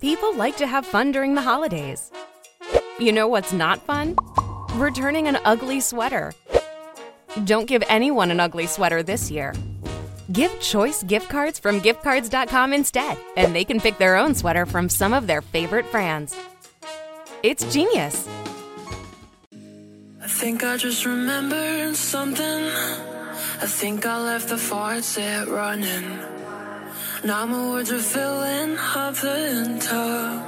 People like to have fun during the holidays. You know what's not fun? Returning an ugly sweater. Don't give anyone an ugly sweater this year. Give choice gift cards from giftcards.com instead, and they can pick their own sweater from some of their favorite brands. It's genius. I think I just remembered something. I think I left the faucet running. Now my words are filling up the tub.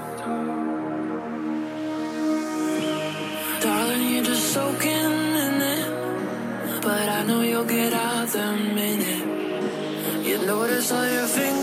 Darling, you're just soaking in it. But I know you'll get out the minute. You notice all your fingers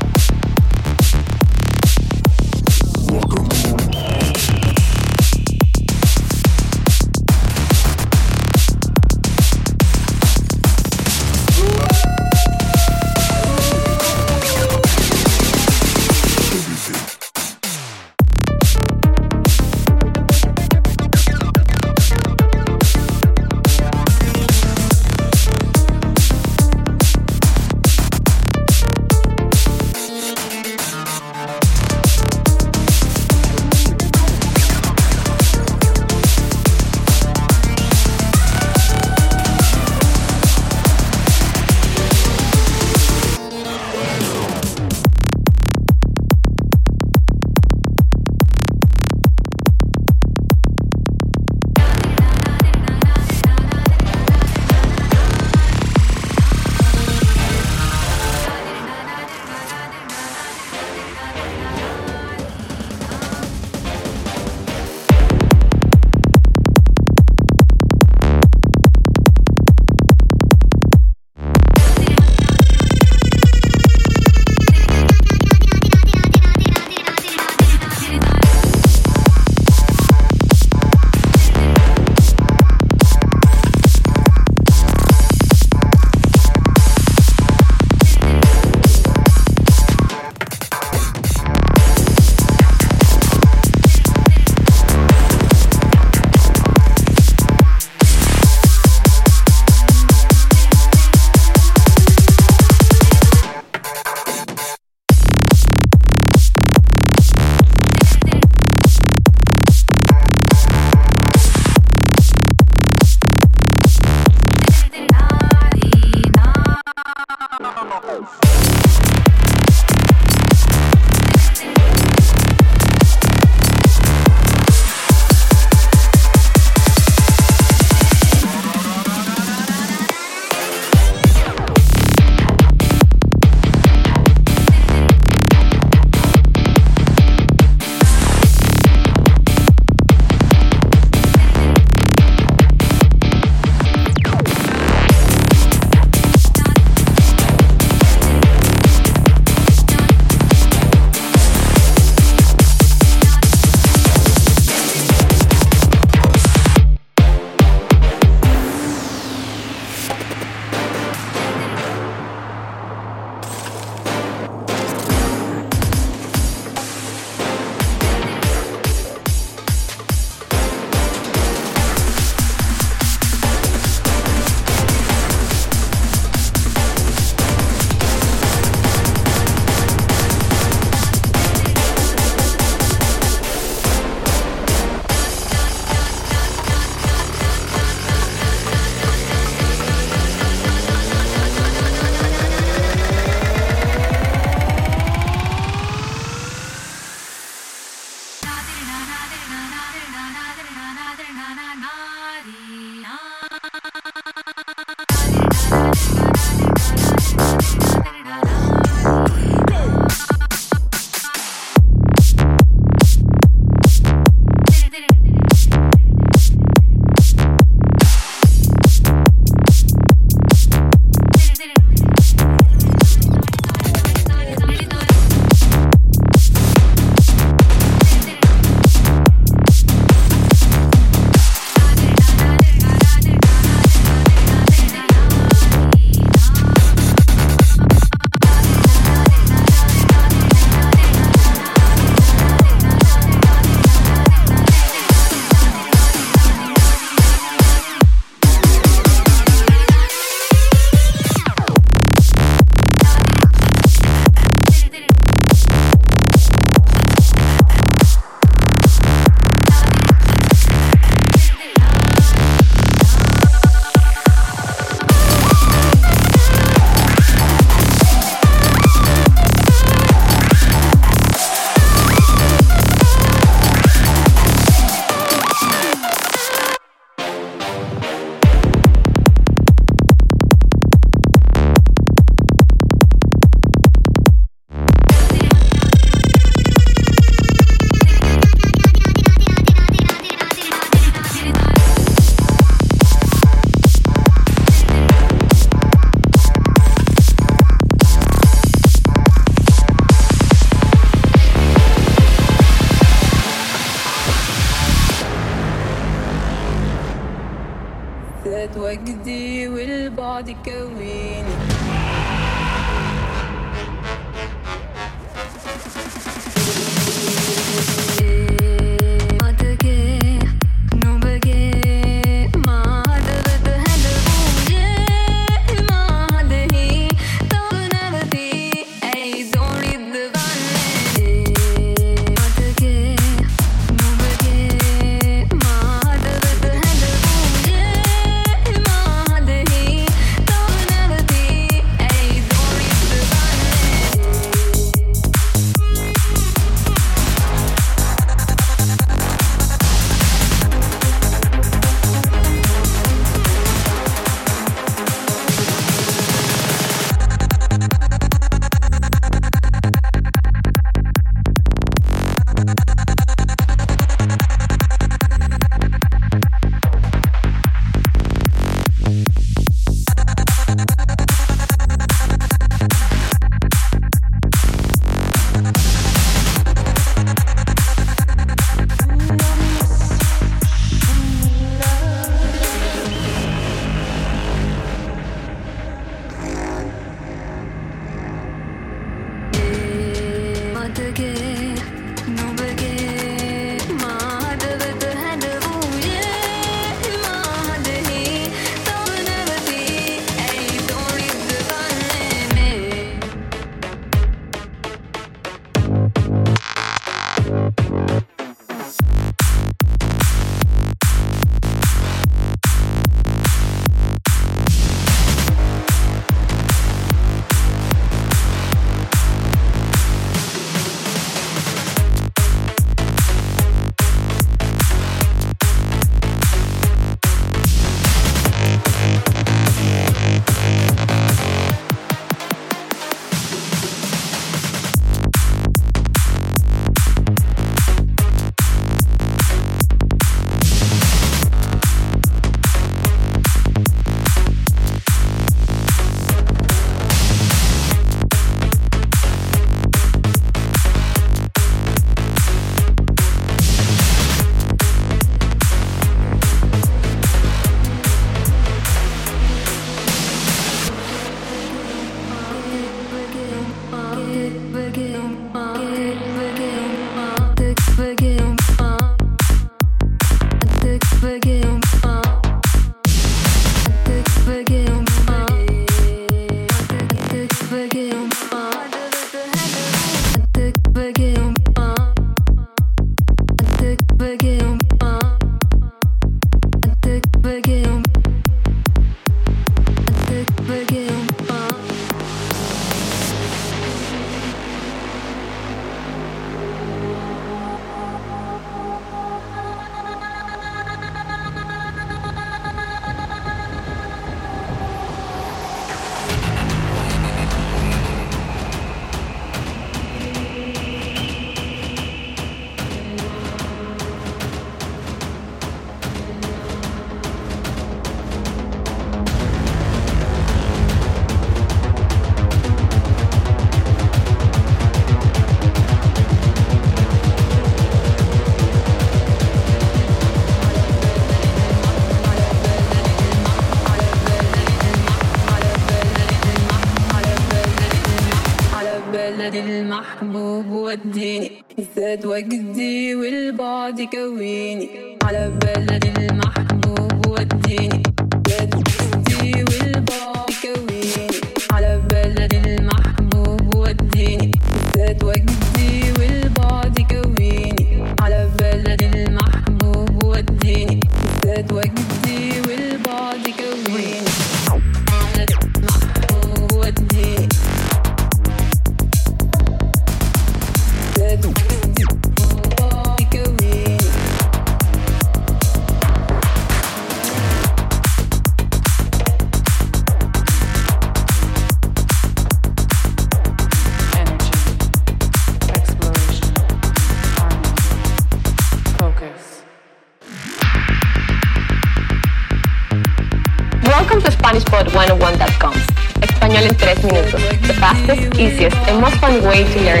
most fun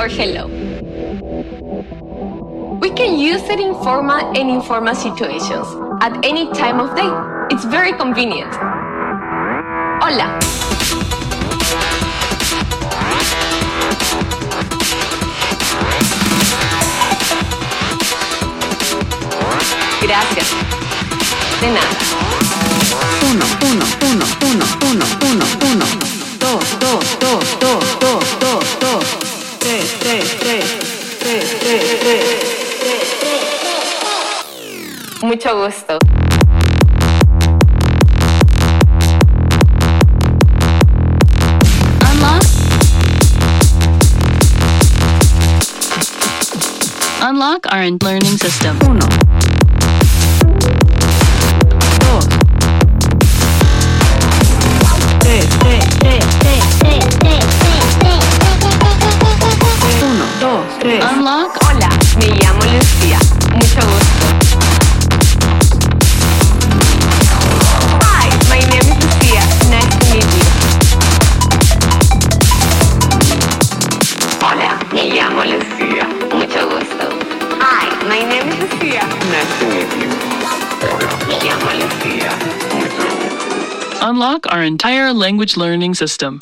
or hello. We can use it in formal and informal situations at any time of day. It's very convenient. Hola. Gracias. De nada. Uno, uno. mucho gusto. Unlock our learning system. Uno. unlock our entire language learning system.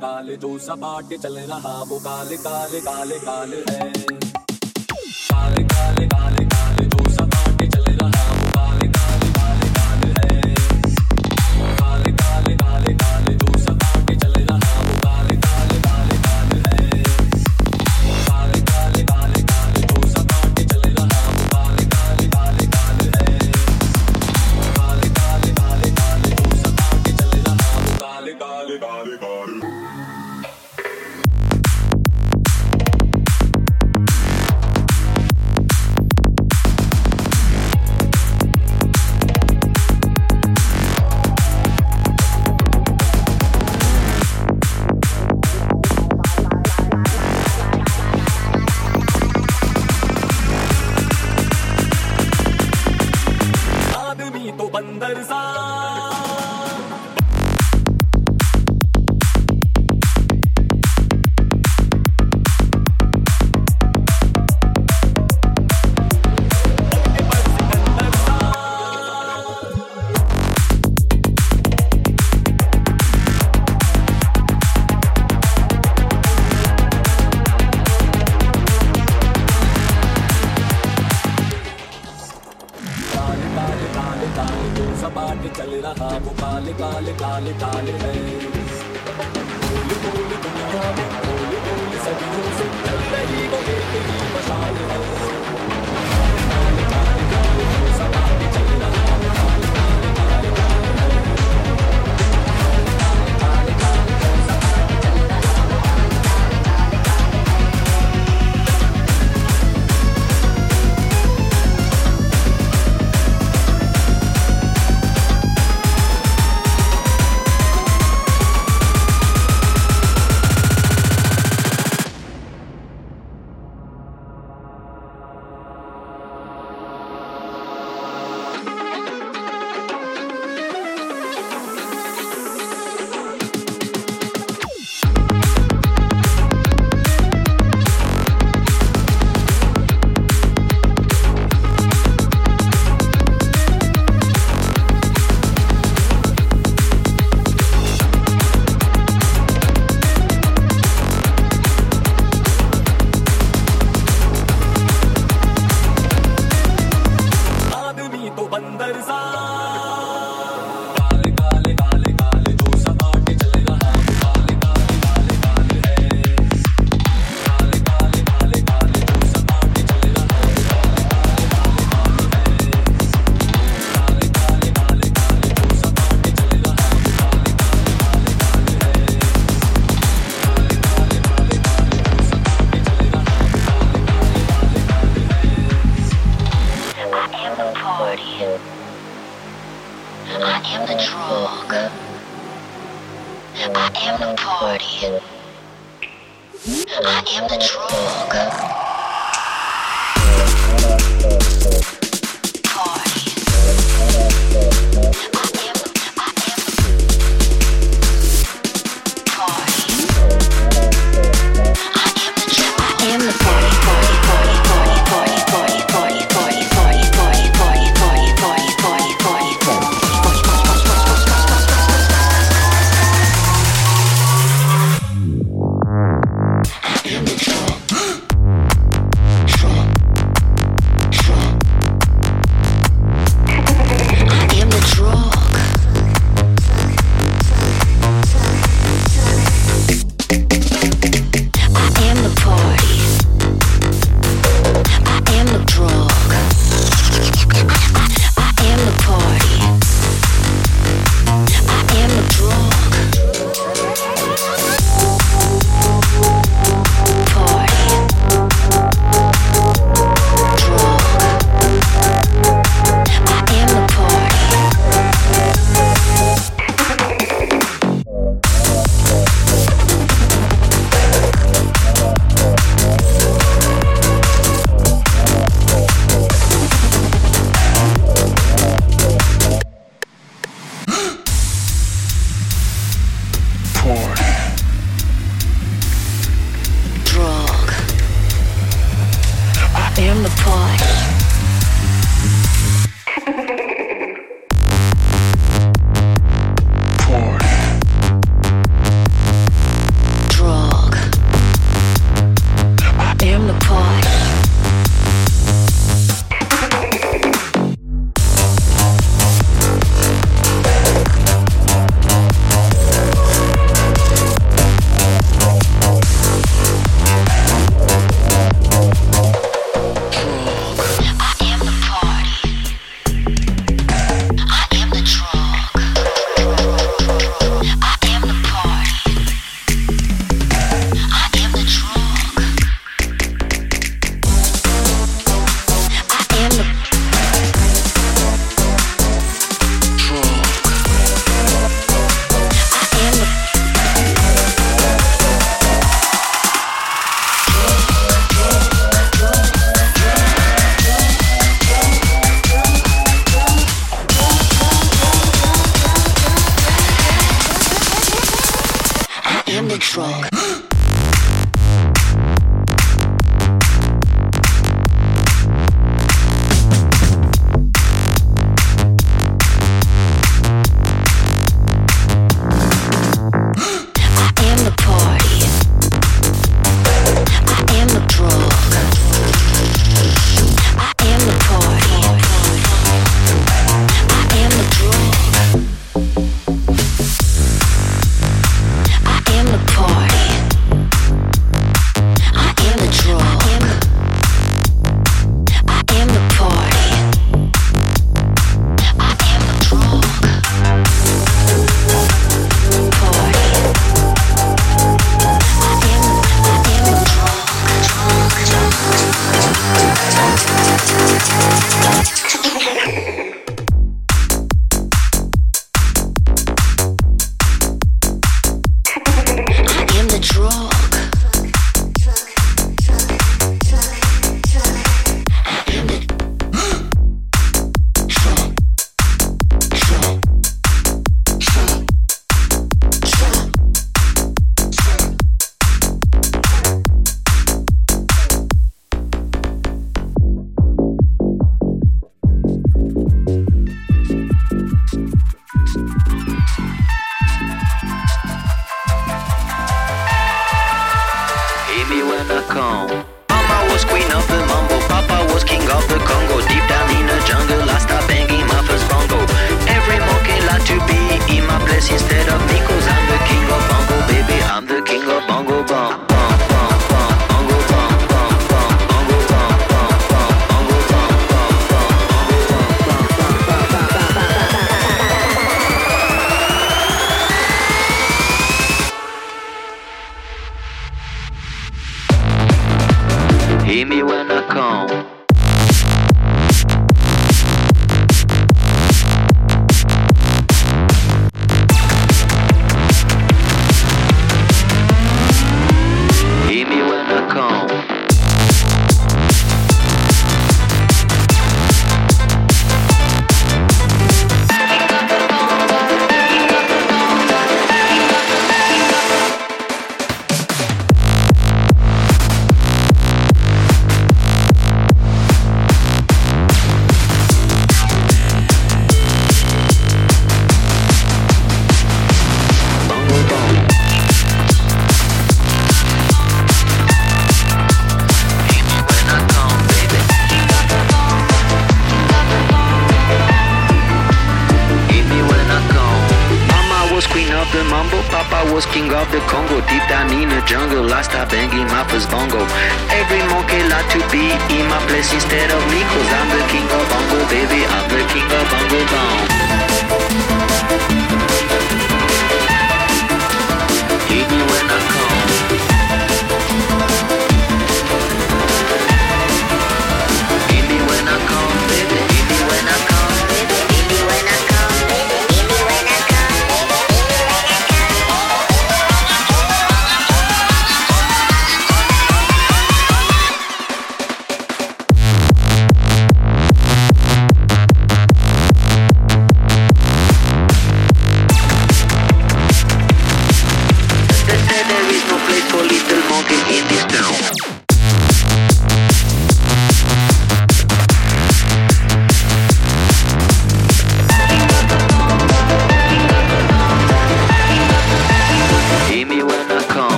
काले जो सपाटे चल रहा वो काले काले काले काले है। I am the party. lot to be in my place instead of me Cause I'm the king of bongo, baby, I'm the king of bongo bone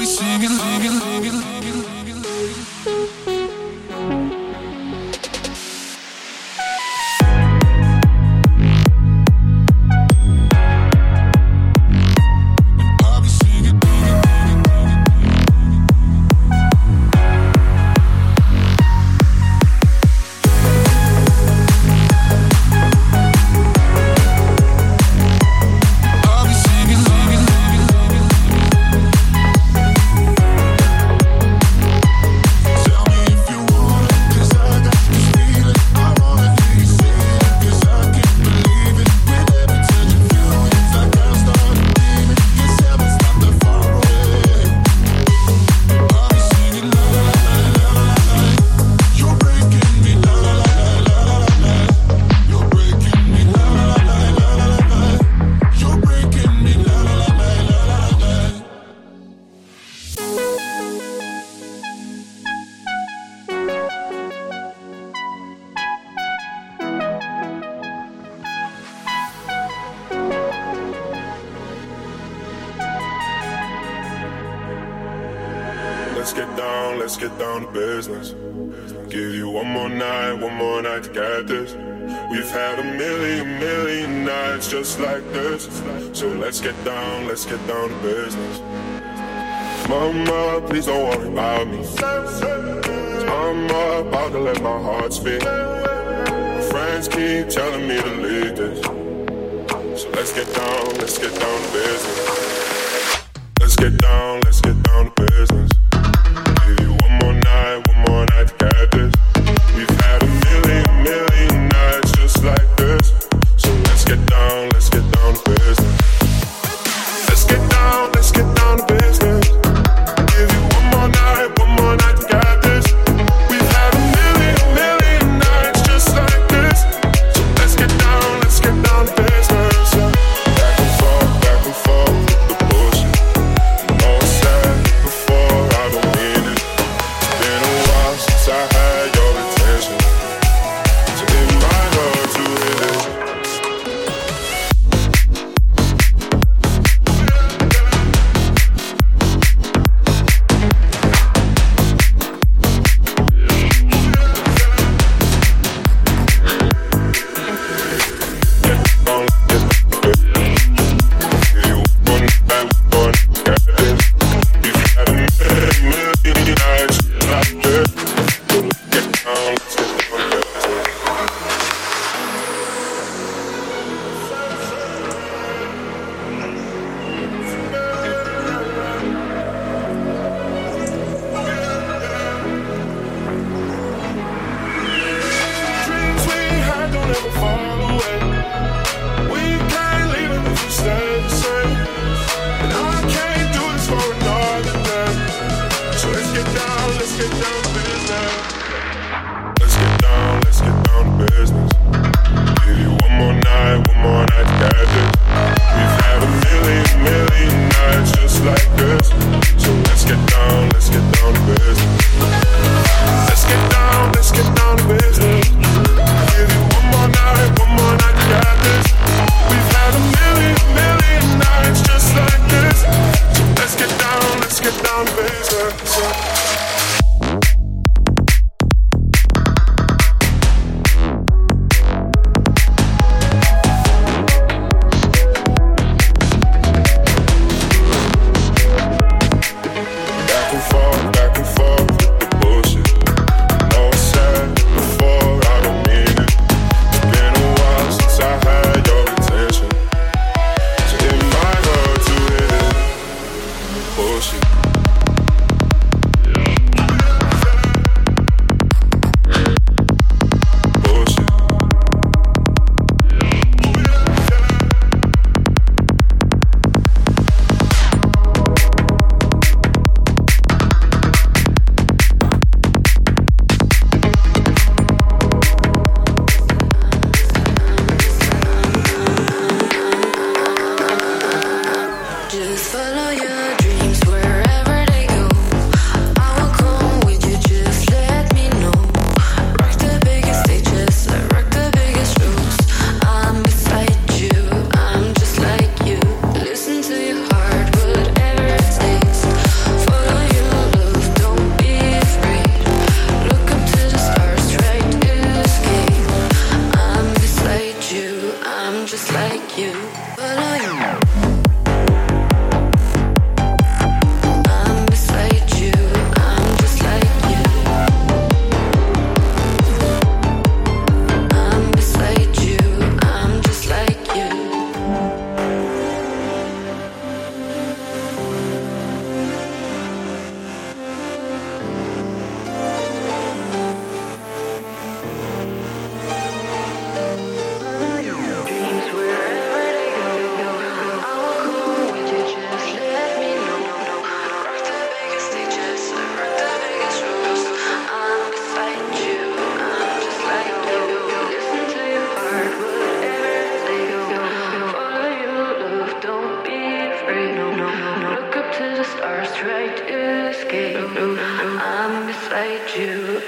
be singing,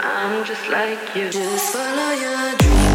I'm just like you. Just follow your dreams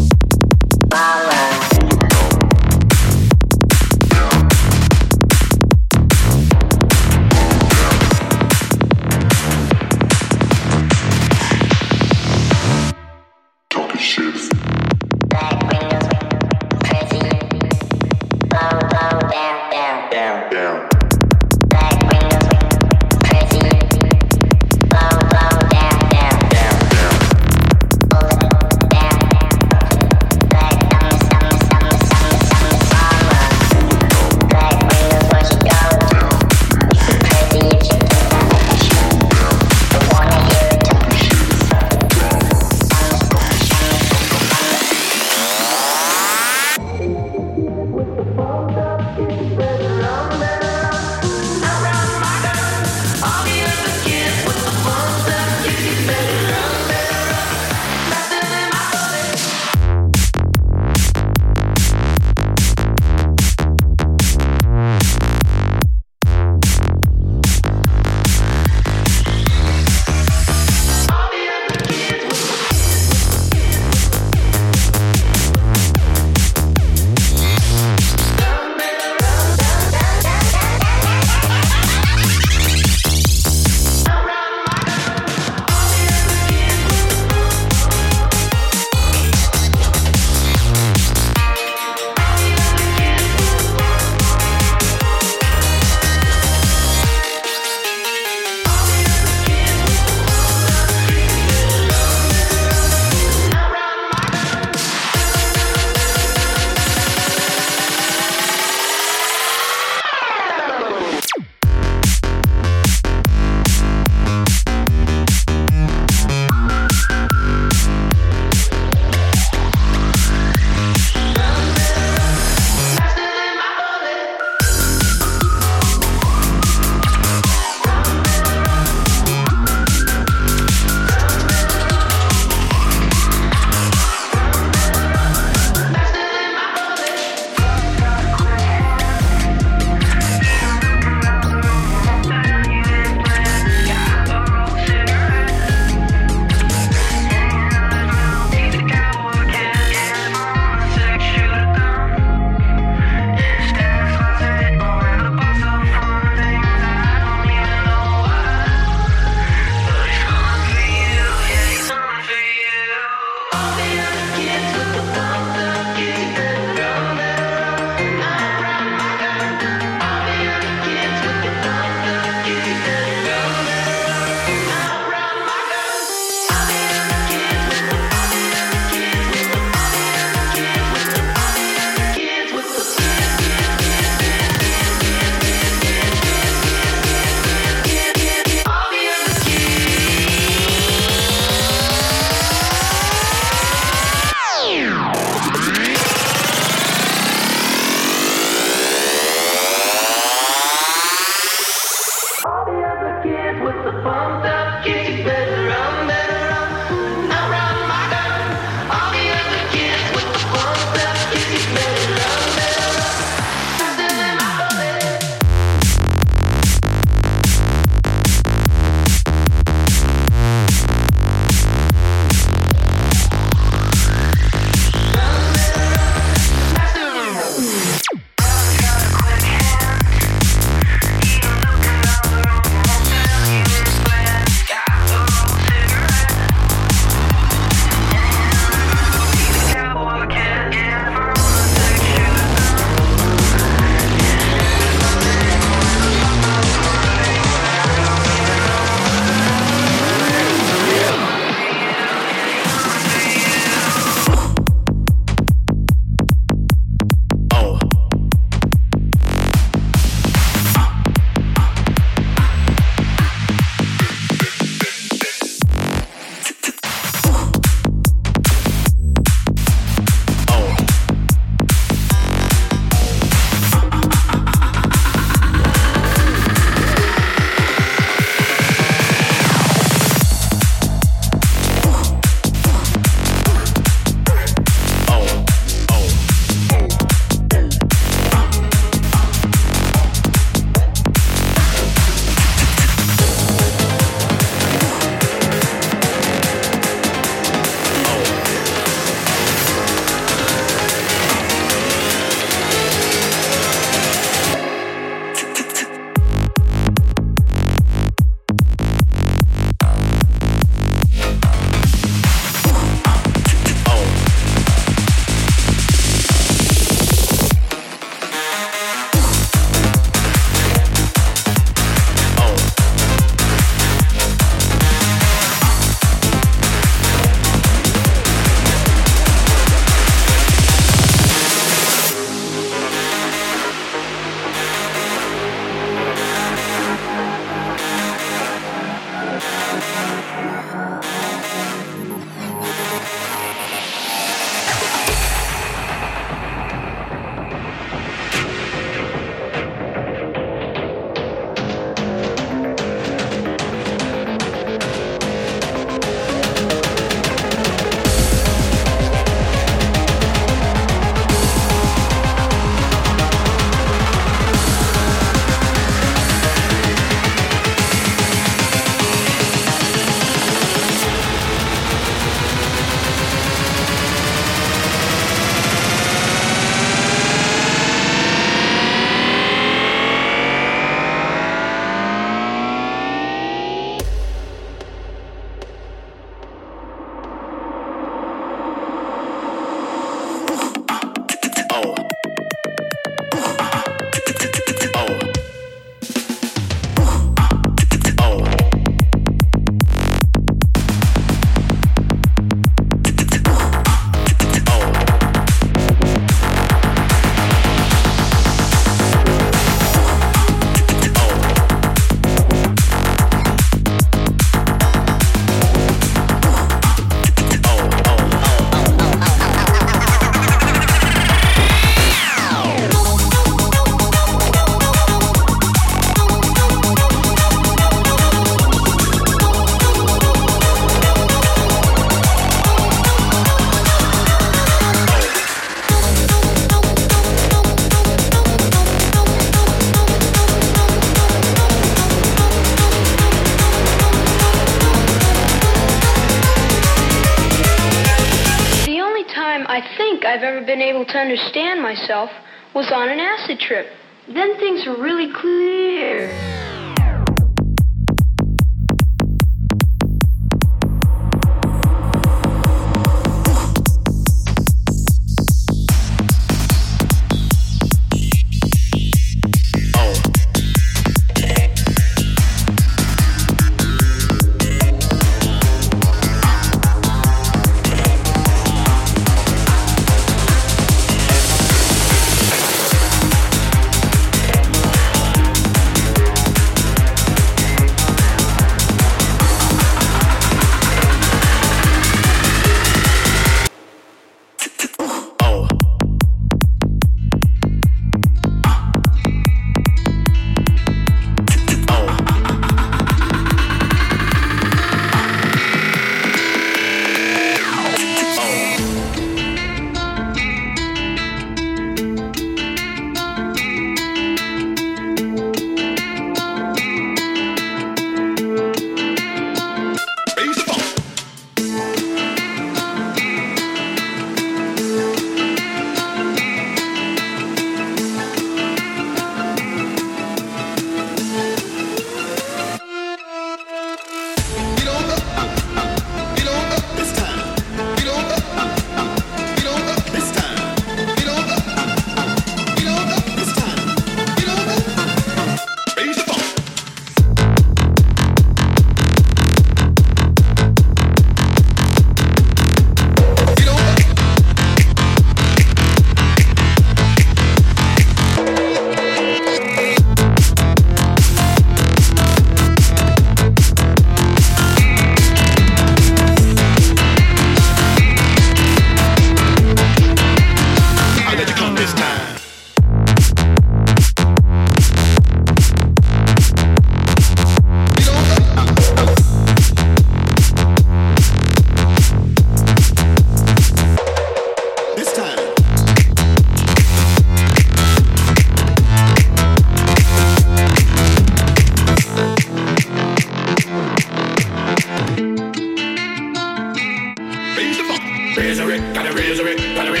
Resurrect, gotta.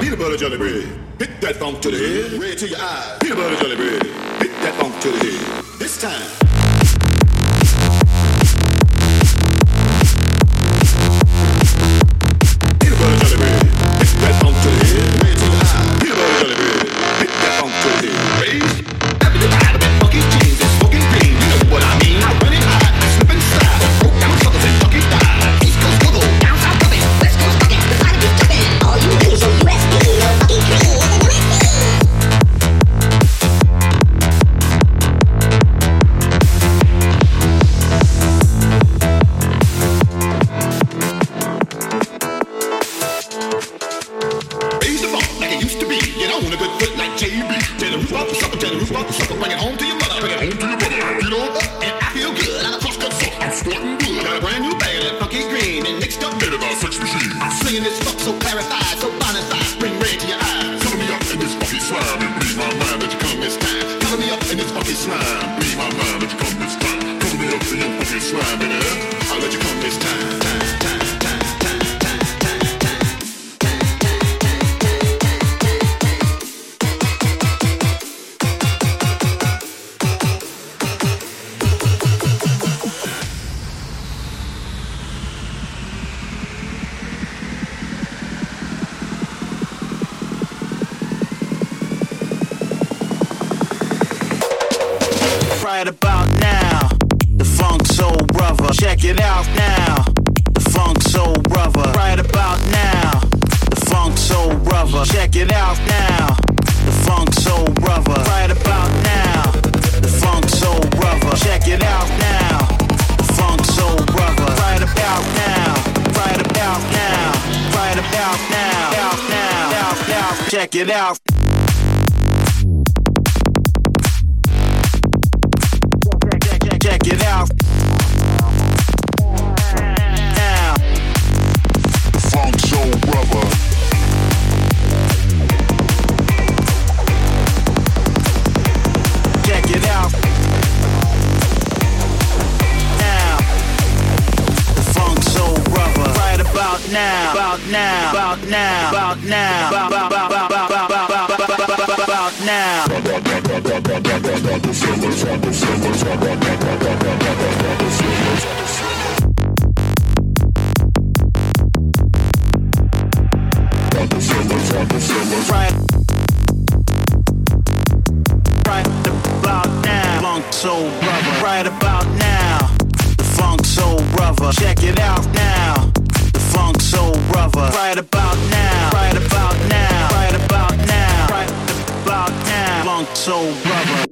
Peanut butter jelly bread. Hit that funk to the head. Red to your eyes. Peanut butter jelly bread. Hit that funk to the head. This time. Right about now, the funk soul brother. Check it out now, the funk soul brother. Right about now, the funk soul brother. Check it out now, the funk soul brother. Right about now, the funk soul brother. Check it out now, the funk soul brother. Right about now, right about now, right about now, out now, now. Check it out. now, about now, about now, about now, about now, about now. Right. now, about now. now, soul now, Right about now. The funk soul brother. Check it out now funk soul brother. Right about now, right about now, right about now, right about now, funk soul brother.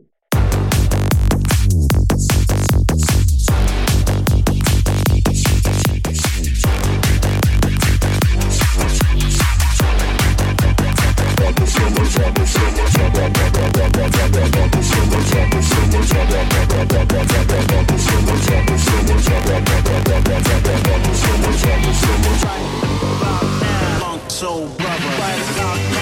Soul brother.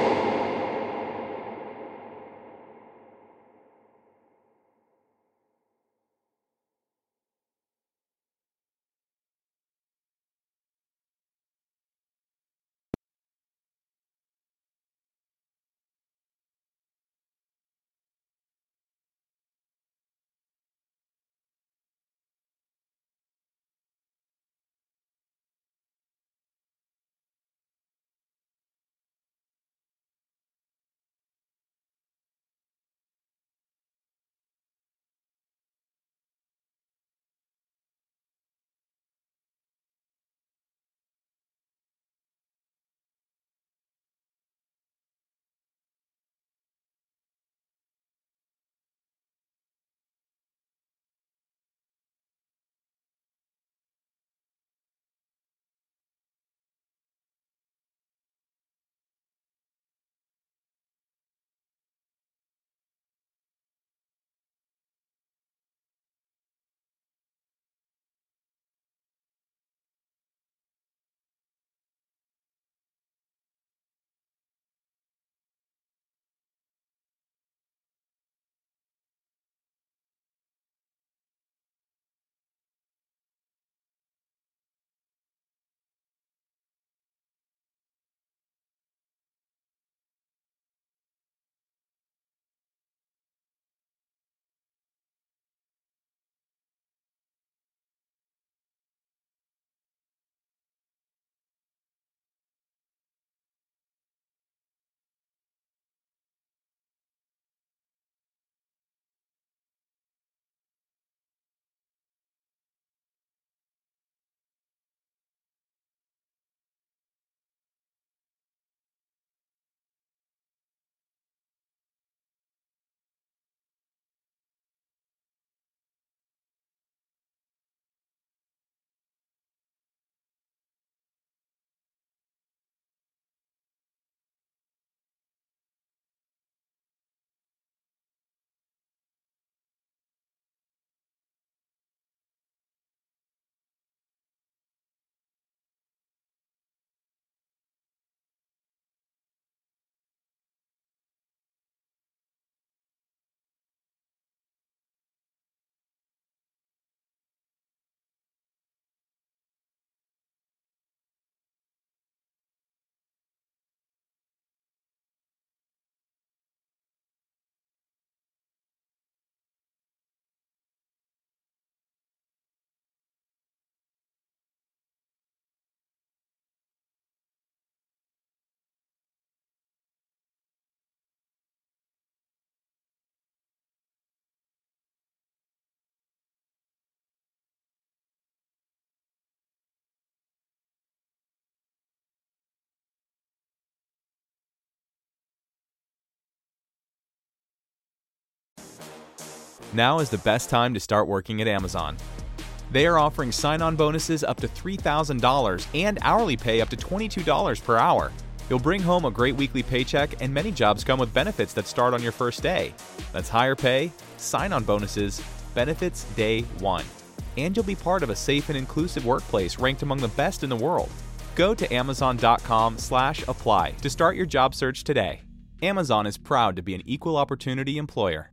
Now is the best time to start working at Amazon. They are offering sign on bonuses up to $3,000 and hourly pay up to $22 per hour. You'll bring home a great weekly paycheck, and many jobs come with benefits that start on your first day. That's higher pay, sign on bonuses, benefits day one. And you'll be part of a safe and inclusive workplace ranked among the best in the world. Go to amazon.com slash apply to start your job search today. Amazon is proud to be an equal opportunity employer.